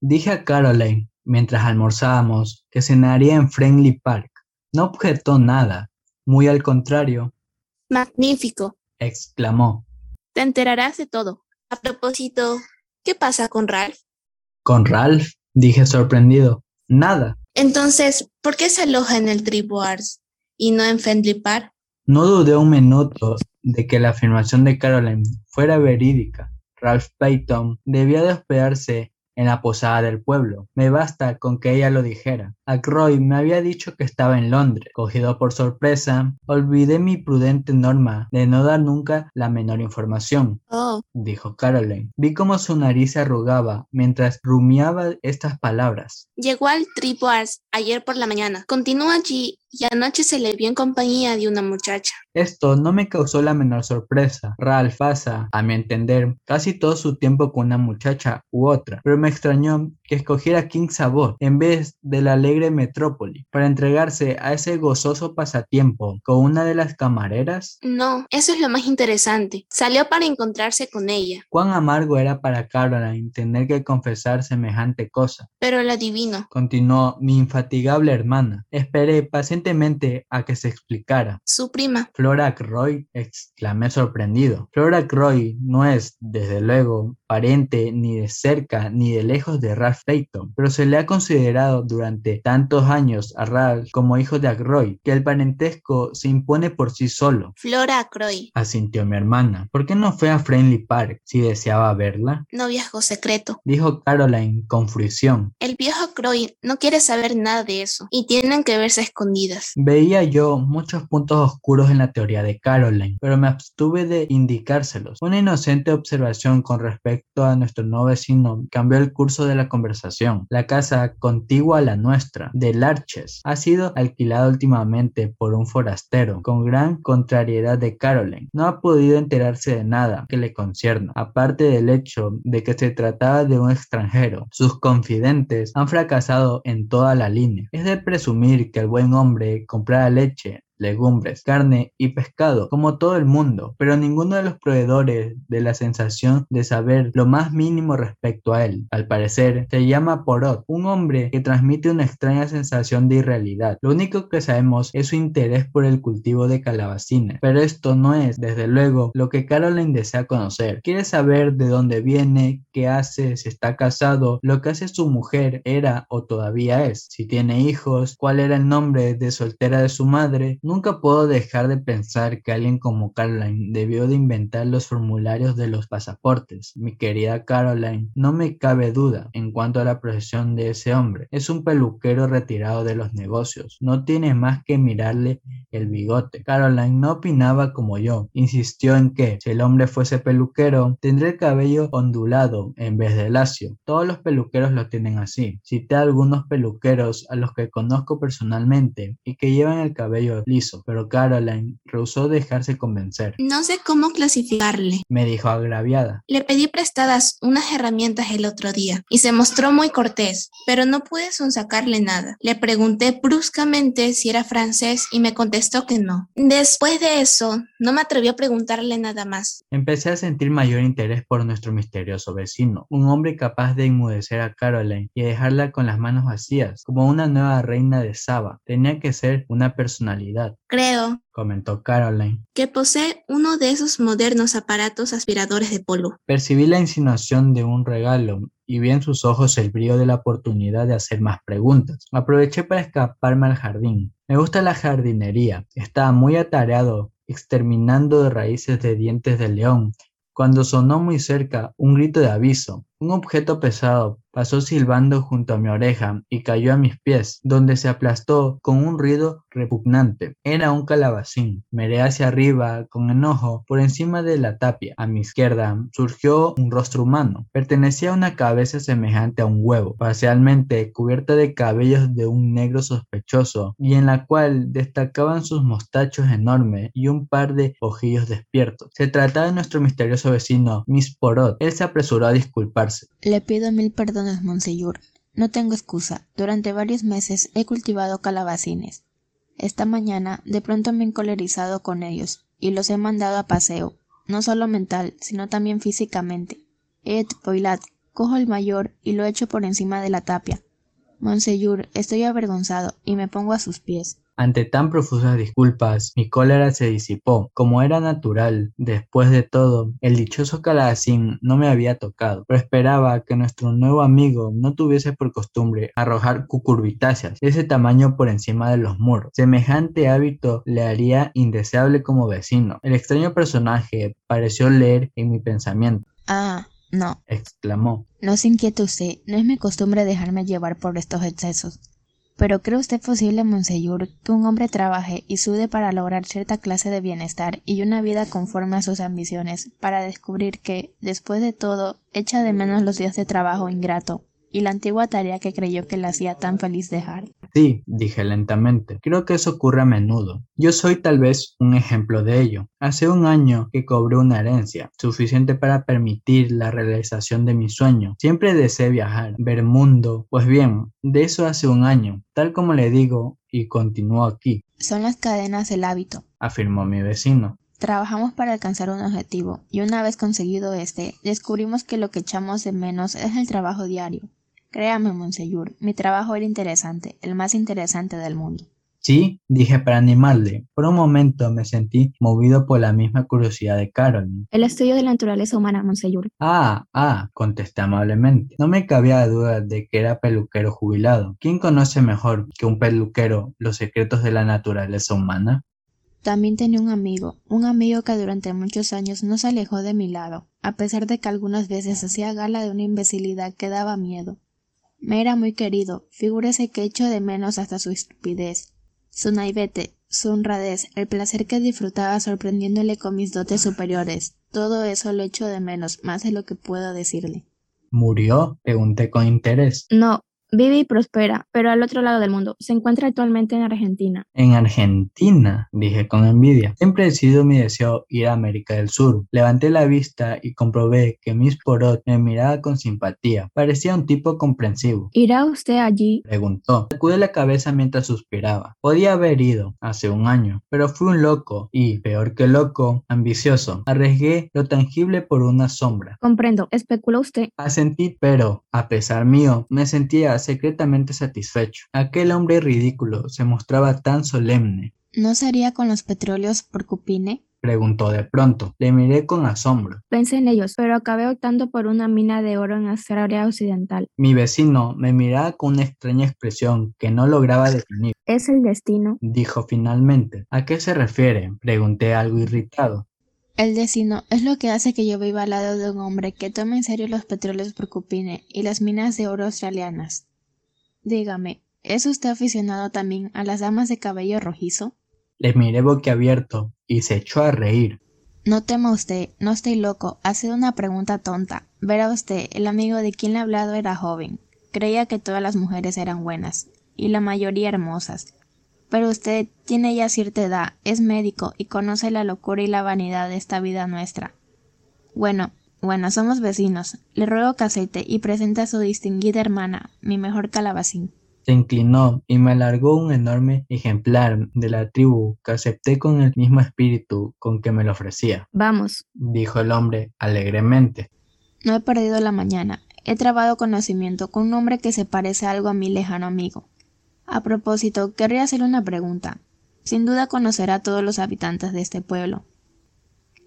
Dije a Caroline, mientras almorzábamos, que cenaría en Friendly Park. No objetó nada, muy al contrario, Magnífico. exclamó. Te enterarás de todo. A propósito, ¿qué pasa con Ralph? ¿Con Ralph? dije sorprendido. Nada. Entonces, ¿por qué se aloja en el Triboars y no en Friendly Park? No dudé un minuto de que la afirmación de Caroline fuera verídica. Ralph Payton debía de hospedarse en la posada del pueblo. Me basta con que ella lo dijera. Ackroyd me había dicho que estaba en Londres. Cogido por sorpresa, olvidé mi prudente norma de no dar nunca la menor información. Oh, Dijo Caroline. Vi cómo su nariz se arrugaba mientras rumiaba estas palabras. llegó al Triboars ayer por la mañana. Continuó allí y anoche se le vio en compañía de una muchacha. Esto no me causó la menor sorpresa. Ralph pasa, a mi entender, casi todo su tiempo con una muchacha u otra, pero me extrañó que escogiera King Sabor en vez de la alegre metrópoli para entregarse a ese gozoso pasatiempo con una de las camareras. No, eso es lo más interesante. Salió para encontrarse con ella, Cuán amargo era para Caroline tener que confesar semejante cosa. pero la adivino. Continuó mi infatigable hermana. Esperé pacientemente a que se explicara. Su prima. Flora Croy, exclamé sorprendido. Flora Croy no es, desde luego, pariente ni de cerca ni de lejos de Ralph Payton, pero se le ha considerado durante tantos años a Ralph como hijo de Ackroyd que el parentesco se impone por sí solo. Flora Croy. Asintió mi hermana. ¿Por qué no fue a Friendly Park si deseaba verla? Noviazgo secreto. Dijo Caroline con fruición. El viejo Croy no quiere saber nada de eso y tienen que verse escondidas. Veía yo muchos puntos oscuros en la teoría de Caroline, pero me abstuve de indicárselos. Una inocente observación con respecto a nuestro nuevo vecino cambió el curso de la conversación. La casa contigua a la nuestra, de Larches, ha sido alquilada últimamente por un forastero, con gran contrariedad de Caroline. No ha podido enterarse de nada que le concierna, aparte del hecho de que se trataba de un extranjero. Sus confidentes han fracasado en toda la línea. Es de presumir que el buen hombre comprara leche legumbres, carne y pescado, como todo el mundo, pero ninguno de los proveedores de la sensación de saber lo más mínimo respecto a él. Al parecer, se llama Porot, un hombre que transmite una extraña sensación de irrealidad. Lo único que sabemos es su interés por el cultivo de calabacines, pero esto no es, desde luego, lo que Caroline desea conocer. Quiere saber de dónde viene, qué hace, si está casado, lo que hace su mujer era o todavía es, si tiene hijos, cuál era el nombre de soltera de su madre, Nunca puedo dejar de pensar que alguien como Caroline debió de inventar los formularios de los pasaportes. Mi querida Caroline, no me cabe duda en cuanto a la profesión de ese hombre. Es un peluquero retirado de los negocios. No tiene más que mirarle el bigote. Caroline no opinaba como yo. Insistió en que, si el hombre fuese peluquero, tendría el cabello ondulado en vez de lacio. Todos los peluqueros lo tienen así. Cité a algunos peluqueros a los que conozco personalmente y que llevan el cabello pero Caroline rehusó dejarse convencer. No sé cómo clasificarle. Me dijo agraviada. Le pedí prestadas unas herramientas el otro día y se mostró muy cortés, pero no pude sonsacarle nada. Le pregunté bruscamente si era francés y me contestó que no. Después de eso, no me atreví a preguntarle nada más. Empecé a sentir mayor interés por nuestro misterioso vecino, un hombre capaz de inmudecer a Caroline y dejarla con las manos vacías, como una nueva reina de Saba. Tenía que ser una personalidad, Creo comentó Caroline. que posee uno de esos modernos aparatos aspiradores de polvo. Percibí la insinuación de un regalo y vi en sus ojos el brillo de la oportunidad de hacer más preguntas. Aproveché para escaparme al jardín. Me gusta la jardinería. Estaba muy atareado exterminando de raíces de dientes de león cuando sonó muy cerca un grito de aviso. Un objeto pesado pasó silbando junto a mi oreja y cayó a mis pies, donde se aplastó con un ruido repugnante. Era un calabacín. Miré hacia arriba con enojo por encima de la tapia. A mi izquierda surgió un rostro humano. Pertenecía a una cabeza semejante a un huevo, parcialmente cubierta de cabellos de un negro sospechoso y en la cual destacaban sus mostachos enormes y un par de ojillos despiertos. Se trataba de nuestro misterioso vecino, Miss Porot. Él se apresuró a Le pido mil perdones, Monseñor. No tengo excusa. Durante varios meses he cultivado calabacines. Esta mañana de pronto me he encolerizado con ellos y los he mandado a paseo, no solo mental, sino también físicamente. Ed Poilat, cojo el mayor y lo echo por encima de la tapia. Monseñor, estoy avergonzado y me pongo a sus pies. Ante tan profusas disculpas, mi cólera se disipó, como era natural. Después de todo, el dichoso calabacín no me había tocado, pero esperaba que nuestro nuevo amigo no tuviese por costumbre arrojar cucurbitáceas de ese tamaño por encima de los muros. Semejante hábito le haría indeseable como vecino. El extraño personaje pareció leer en mi pensamiento. Ah, no, exclamó. No se inquiete usted, no es mi costumbre dejarme llevar por estos excesos. Pero ¿cree usted posible, Monseñor, que un hombre trabaje y sude para lograr cierta clase de bienestar y una vida conforme a sus ambiciones, para descubrir que, después de todo, echa de menos los días de trabajo ingrato y la antigua tarea que creyó que le hacía tan feliz dejar? Sí, dije lentamente. Creo que eso ocurre a menudo. Yo soy tal vez un ejemplo de ello. Hace un año que cobré una herencia, suficiente para permitir la realización de mi sueño. Siempre deseé viajar, ver mundo. Pues bien, de eso hace un año, tal como le digo, y continúo aquí. Son las cadenas del hábito, afirmó mi vecino. Trabajamos para alcanzar un objetivo, y una vez conseguido este, descubrimos que lo que echamos de menos es el trabajo diario. Créame, Monseñor, mi trabajo era interesante, el más interesante del mundo. Sí, dije para animarle. Por un momento me sentí movido por la misma curiosidad de Carolyn. El estudio de la naturaleza humana, Monseñor. Ah, ah, contesté amablemente. No me cabía duda de que era peluquero jubilado. ¿Quién conoce mejor que un peluquero los secretos de la naturaleza humana? También tenía un amigo, un amigo que durante muchos años no se alejó de mi lado, a pesar de que algunas veces hacía gala de una imbecilidad que daba miedo. Me era muy querido, figúrese que echo de menos hasta su estupidez, su naivete, su honradez, el placer que disfrutaba sorprendiéndole con mis dotes superiores. Todo eso lo echo de menos, más de lo que puedo decirle. ¿Murió? pregunté con interés. No, Vive y prospera, pero al otro lado del mundo. Se encuentra actualmente en Argentina. En Argentina, dije con envidia. Siempre he sido mi deseo ir a América del Sur. Levanté la vista y comprobé que Miss Porot me miraba con simpatía. Parecía un tipo comprensivo. ¿Irá usted allí? Preguntó. Sacudí la cabeza mientras suspiraba. Podía haber ido hace un año, pero fui un loco y, peor que loco, ambicioso. Arriesgué lo tangible por una sombra. Comprendo. ¿Especuló usted? Asentí, pero, a pesar mío, me sentía secretamente satisfecho. Aquel hombre ridículo se mostraba tan solemne. ¿No sería con los petróleos por Cupine? preguntó de pronto. Le miré con asombro. Pensé en ellos, pero acabé optando por una mina de oro en Australia Occidental. Mi vecino me miraba con una extraña expresión que no lograba definir. ¿Es el destino? dijo finalmente. ¿A qué se refiere? pregunté algo irritado. El destino es lo que hace que yo viva al lado de un hombre que tome en serio los petróleos por Cupine y las minas de oro australianas. Dígame, ¿es usted aficionado también a las damas de cabello rojizo? Le miré boquiabierto y se echó a reír. No tema usted, no estoy loco, ha sido una pregunta tonta. Verá usted, el amigo de quien le ha hablado era joven. Creía que todas las mujeres eran buenas, y la mayoría hermosas. Pero usted tiene ya cierta edad, es médico y conoce la locura y la vanidad de esta vida nuestra. Bueno, bueno, somos vecinos. Le ruego que aceite y presente a su distinguida hermana, mi mejor calabacín. Se inclinó y me alargó un enorme ejemplar de la tribu que acepté con el mismo espíritu con que me lo ofrecía. Vamos, dijo el hombre alegremente. No he perdido la mañana. He trabado conocimiento con un hombre que se parece algo a mi lejano amigo. A propósito, querría hacerle una pregunta. Sin duda conocerá a todos los habitantes de este pueblo.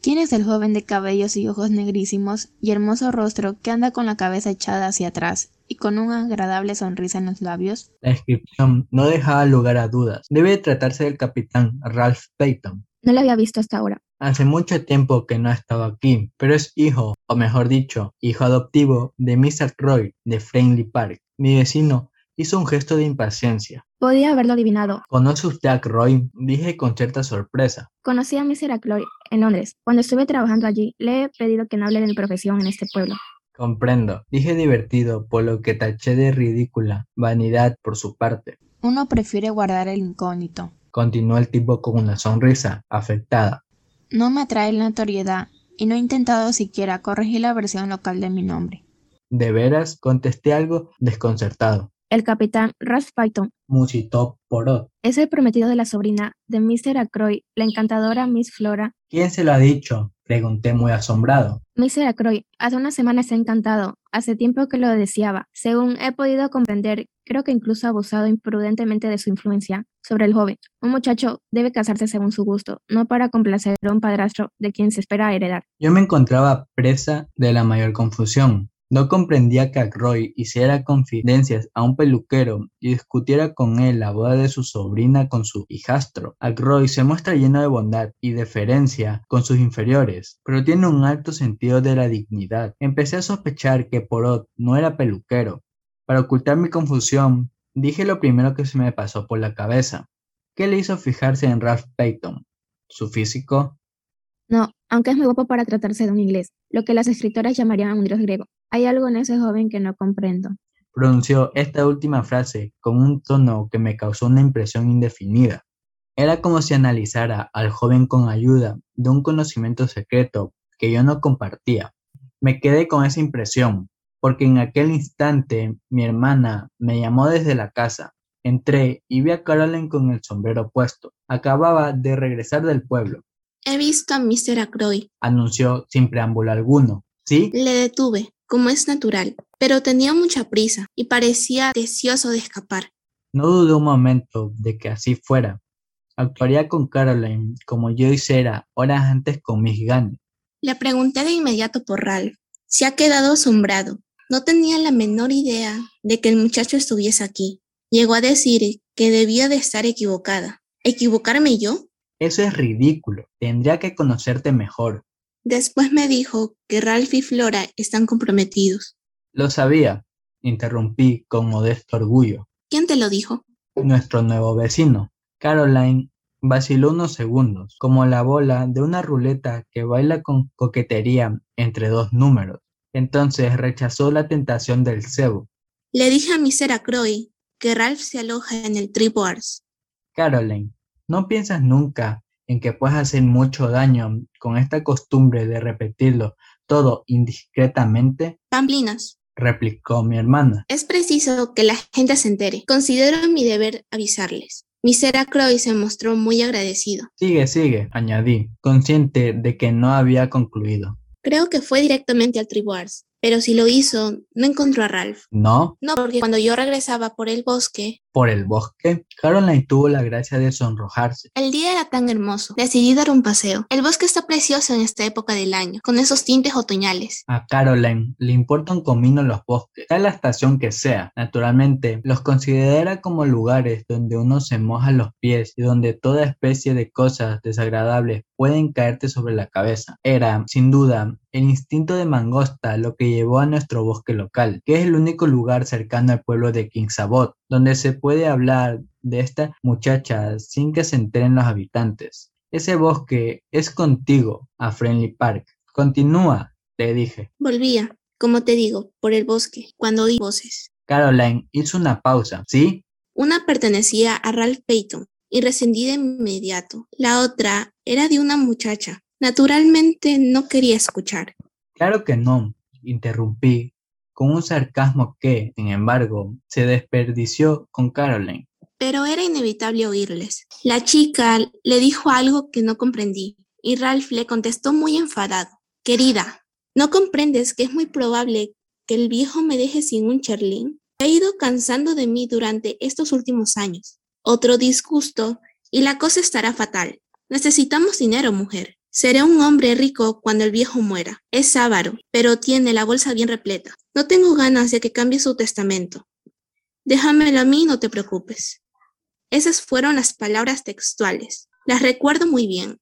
¿Quién es el joven de cabellos y ojos negrísimos y hermoso rostro que anda con la cabeza echada hacia atrás y con una agradable sonrisa en los labios? La descripción no dejaba lugar a dudas. Debe tratarse del capitán Ralph Peyton. No lo había visto hasta ahora. Hace mucho tiempo que no ha estado aquí, pero es hijo, o mejor dicho, hijo adoptivo de Mr. Roy de Friendly Park. Mi vecino Hizo un gesto de impaciencia. Podía haberlo adivinado. ¿Conoce usted a Roy? Dije con cierta sorpresa. Conocí a Mr. Ackroyd en Londres. Cuando estuve trabajando allí, le he pedido que no hable de mi profesión en este pueblo. Comprendo. Dije divertido, por lo que taché de ridícula vanidad por su parte. Uno prefiere guardar el incógnito. Continuó el tipo con una sonrisa afectada. No me atrae la notoriedad y no he intentado siquiera corregir la versión local de mi nombre. ¿De veras? Contesté algo desconcertado. El capitán Ralph Python musitó Porot. es el prometido de la sobrina de Mr. Ackroyd, la encantadora Miss Flora. ¿Quién se lo ha dicho? Pregunté muy asombrado. Mr. Croy, hace una semana he encantado. Hace tiempo que lo deseaba. Según he podido comprender, creo que incluso ha abusado imprudentemente de su influencia sobre el joven. Un muchacho debe casarse según su gusto, no para complacer a un padrastro de quien se espera heredar. Yo me encontraba presa de la mayor confusión. No comprendía que Ackroyd hiciera confidencias a un peluquero y discutiera con él la boda de su sobrina con su hijastro. Ackroyd se muestra lleno de bondad y deferencia con sus inferiores, pero tiene un alto sentido de la dignidad. Empecé a sospechar que Porot no era peluquero. Para ocultar mi confusión, dije lo primero que se me pasó por la cabeza. ¿Qué le hizo fijarse en Ralph Payton? ¿Su físico? No, aunque es muy guapo para tratarse de un inglés, lo que las escritoras llamarían un dios griego. Hay algo en ese joven que no comprendo. Pronunció esta última frase con un tono que me causó una impresión indefinida. Era como si analizara al joven con ayuda de un conocimiento secreto que yo no compartía. Me quedé con esa impresión, porque en aquel instante mi hermana me llamó desde la casa. Entré y vi a Caroline con el sombrero puesto. Acababa de regresar del pueblo. He visto a Mr. Ackroyd, Anunció sin preámbulo alguno. ¿Sí? Le detuve, como es natural, pero tenía mucha prisa y parecía deseoso de escapar. No dudé un momento de que así fuera. Actuaría con Caroline como yo hiciera horas antes con Miss Gane. Le pregunté de inmediato por Ralph. Se ha quedado asombrado. No tenía la menor idea de que el muchacho estuviese aquí. Llegó a decir que debía de estar equivocada. ¿Equivocarme yo? Eso es ridículo. Tendría que conocerte mejor. Después me dijo que Ralph y Flora están comprometidos. Lo sabía, interrumpí con modesto orgullo. ¿Quién te lo dijo? Nuestro nuevo vecino. Caroline vaciló unos segundos, como la bola de una ruleta que baila con coquetería entre dos números. Entonces rechazó la tentación del cebo. Le dije a Mr. Ackroyd que Ralph se aloja en el Tripwars. Caroline, ¿no piensas nunca en que puedes hacer mucho daño con esta costumbre de repetirlo todo indiscretamente? Pamplinas. replicó mi hermana. Es preciso que la gente se entere. Considero mi deber avisarles. Mr. Ackroyd se mostró muy agradecido. Sigue, sigue, añadí, consciente de que no había concluido. Creo que fue directamente al Tribwars, pero si lo hizo, no encontró a Ralph. ¿No? No, porque cuando yo regresaba por el bosque, Por el bosque, Caroline tuvo la gracia de sonrojarse. el día era tan hermoso. Decidí dar un paseo. El bosque está precioso en esta época del año, con esos tintes otoñales. A Caroline le importa un comino los bosques, sea la estación que sea. Naturalmente, los considera como lugares donde uno se moja los pies y donde toda especie de cosas desagradables pueden caerte sobre la cabeza. Era, sin duda, el instinto de mangosta lo que llevó a nuestro bosque local, que es el único lugar cercano al pueblo de Kingsabot, donde se puede hablar de esta muchacha sin que se enteren los habitantes. Ese bosque es contigo a Friendly Park. Continúa, le dije. Volvía, como te digo, por el bosque, cuando oí voces. Caroline hizo una pausa. ¿Sí? Una pertenecía a Ralph Payton y rescindí de inmediato. La otra era de una muchacha. Naturalmente no quería escuchar. Claro que no, interrumpí, con un sarcasmo que, sin embargo, se desperdició con Caroline. Pero era inevitable oírles. La chica le dijo algo que no comprendí y Ralph le contestó muy enfadado. Querida, ¿no comprendes que es muy probable que el viejo me deje sin un cherlín? He ido cansando de mí durante estos últimos años. Otro disgusto y la cosa estará fatal. Necesitamos dinero, mujer. Seré un hombre rico cuando el viejo muera. Es avaro, pero tiene la bolsa bien repleta. No tengo ganas de que cambie su testamento. Déjamelo a mí, no te preocupes. Esas fueron las palabras textuales. Las recuerdo muy bien.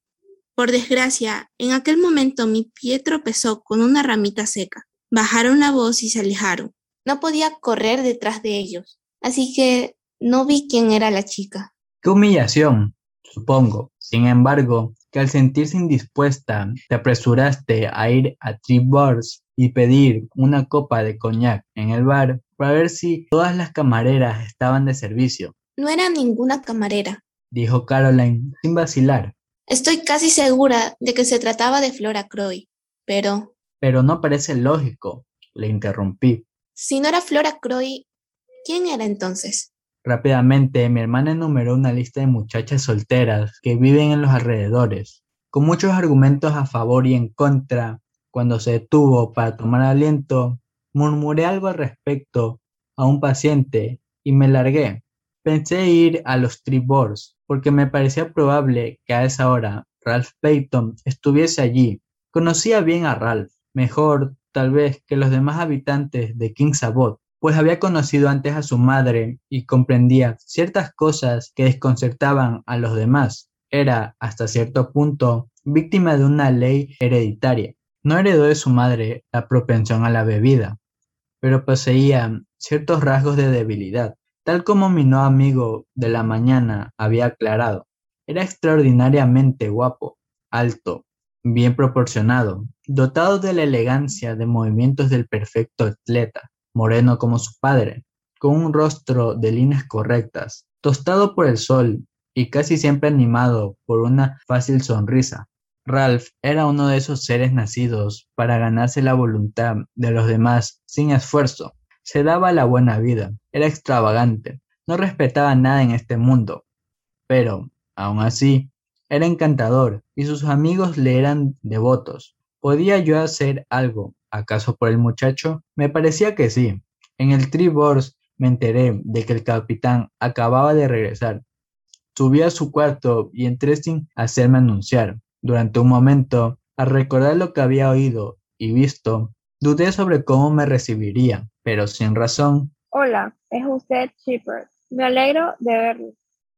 Por desgracia, en aquel momento mi pie tropezó con una ramita seca. Bajaron la voz y se alejaron. No podía correr detrás de ellos, así que no vi quién era la chica. ¡Qué humillación! Supongo. Sin embargo, que al sentirse indispuesta, te apresuraste a ir a Three y pedir una copa de coñac en el bar para ver si todas las camareras estaban de servicio, No era ninguna camarera. dijo Caroline sin vacilar. Estoy casi segura de que se trataba de Flora Croy, pero Pero no parece lógico, le interrumpí. si no era Flora Croy, ¿quién era entonces? Rápidamente mi hermana enumeró una lista de muchachas solteras que viven en los alrededores. con muchos argumentos a favor y en contra. Cuando se detuvo para tomar aliento, murmuré algo al respecto a un paciente y me largué. Pensé ir a los tribors porque me parecía probable que a esa hora Ralph Payton estuviese allí. Conocía bien a Ralph, mejor tal vez que los demás habitantes de King's Abbot, pues había conocido antes a su madre y comprendía ciertas cosas que desconcertaban a los demás. Era, hasta cierto punto, víctima de una ley hereditaria. No heredó de su madre la propensión a la bebida, pero poseía ciertos rasgos de debilidad, tal como mi no amigo de la mañana había aclarado. Era extraordinariamente guapo, alto, bien proporcionado, dotado de la elegancia de movimientos del perfecto atleta, moreno como su padre, con un rostro de líneas correctas, tostado por el sol y casi siempre animado por una fácil sonrisa. Ralph era uno de esos seres nacidos para ganarse la voluntad de los demás sin esfuerzo. Se daba la buena vida, era extravagante, no respetaba nada en este mundo, pero, aun así, era encantador y sus amigos le eran devotos. ¿Podía yo hacer algo ¿Acaso por el muchacho? Me parecía que sí. En el Tribors me enteré de que el capitán acababa de regresar. Subí a su cuarto y entré sin hacerme anunciar. Durante un momento, al recordar lo que había oído y visto, dudé sobre cómo me recibiría, pero sin razón. Hola, es usted Shepard. Me alegro de verlo.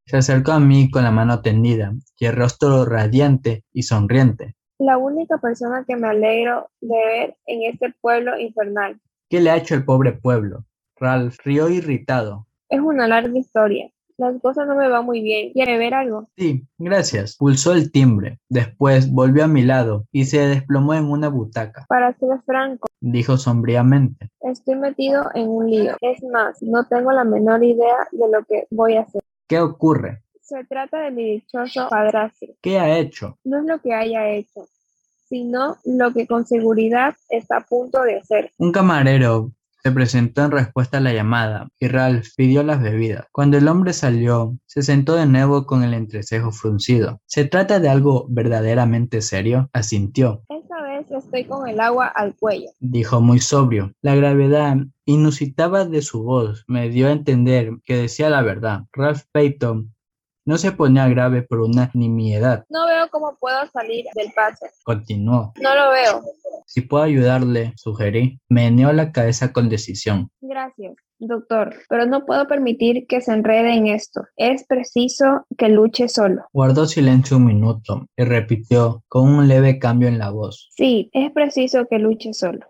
Se acercó a mí con la mano tendida y el rostro radiante y sonriente la única persona que me alegro de ver en este pueblo infernal. ¿Qué le ha hecho el pobre pueblo? Ralph rió irritado. Es una larga historia. Las cosas no me van muy bien. ¿Quiere ver algo? Sí, gracias. Pulsó el timbre. Después volvió a mi lado y se desplomó en una butaca. Para ser franco, dijo sombríamente. Estoy metido en un lío. Es más, no tengo la menor idea de lo que voy a hacer. ¿Qué ocurre? Se trata de mi dichoso padrastro. ¿Qué ha hecho? No es lo que haya hecho, sino lo que con seguridad está a punto de hacer. Un camarero se presentó en respuesta a la llamada y Ralph pidió las bebidas. Cuando el hombre salió, se sentó de nuevo con el entrecejo fruncido. ¿Se trata de algo verdaderamente serio? Asintió. Esta vez estoy con el agua al cuello, dijo muy sobrio. La gravedad inusitada de su voz me dio a entender que decía la verdad. Ralph Payton no se ponía grave por una nimiedad. No veo cómo puedo salir del pase. Continuó. No lo veo. Si puedo ayudarle, sugerí. Meneó la cabeza con decisión. Gracias, doctor, pero no puedo permitir que se enrede en esto. Es preciso que luche solo. Guardó silencio un minuto y repitió con un leve cambio en la voz. Sí, es preciso que luche solo.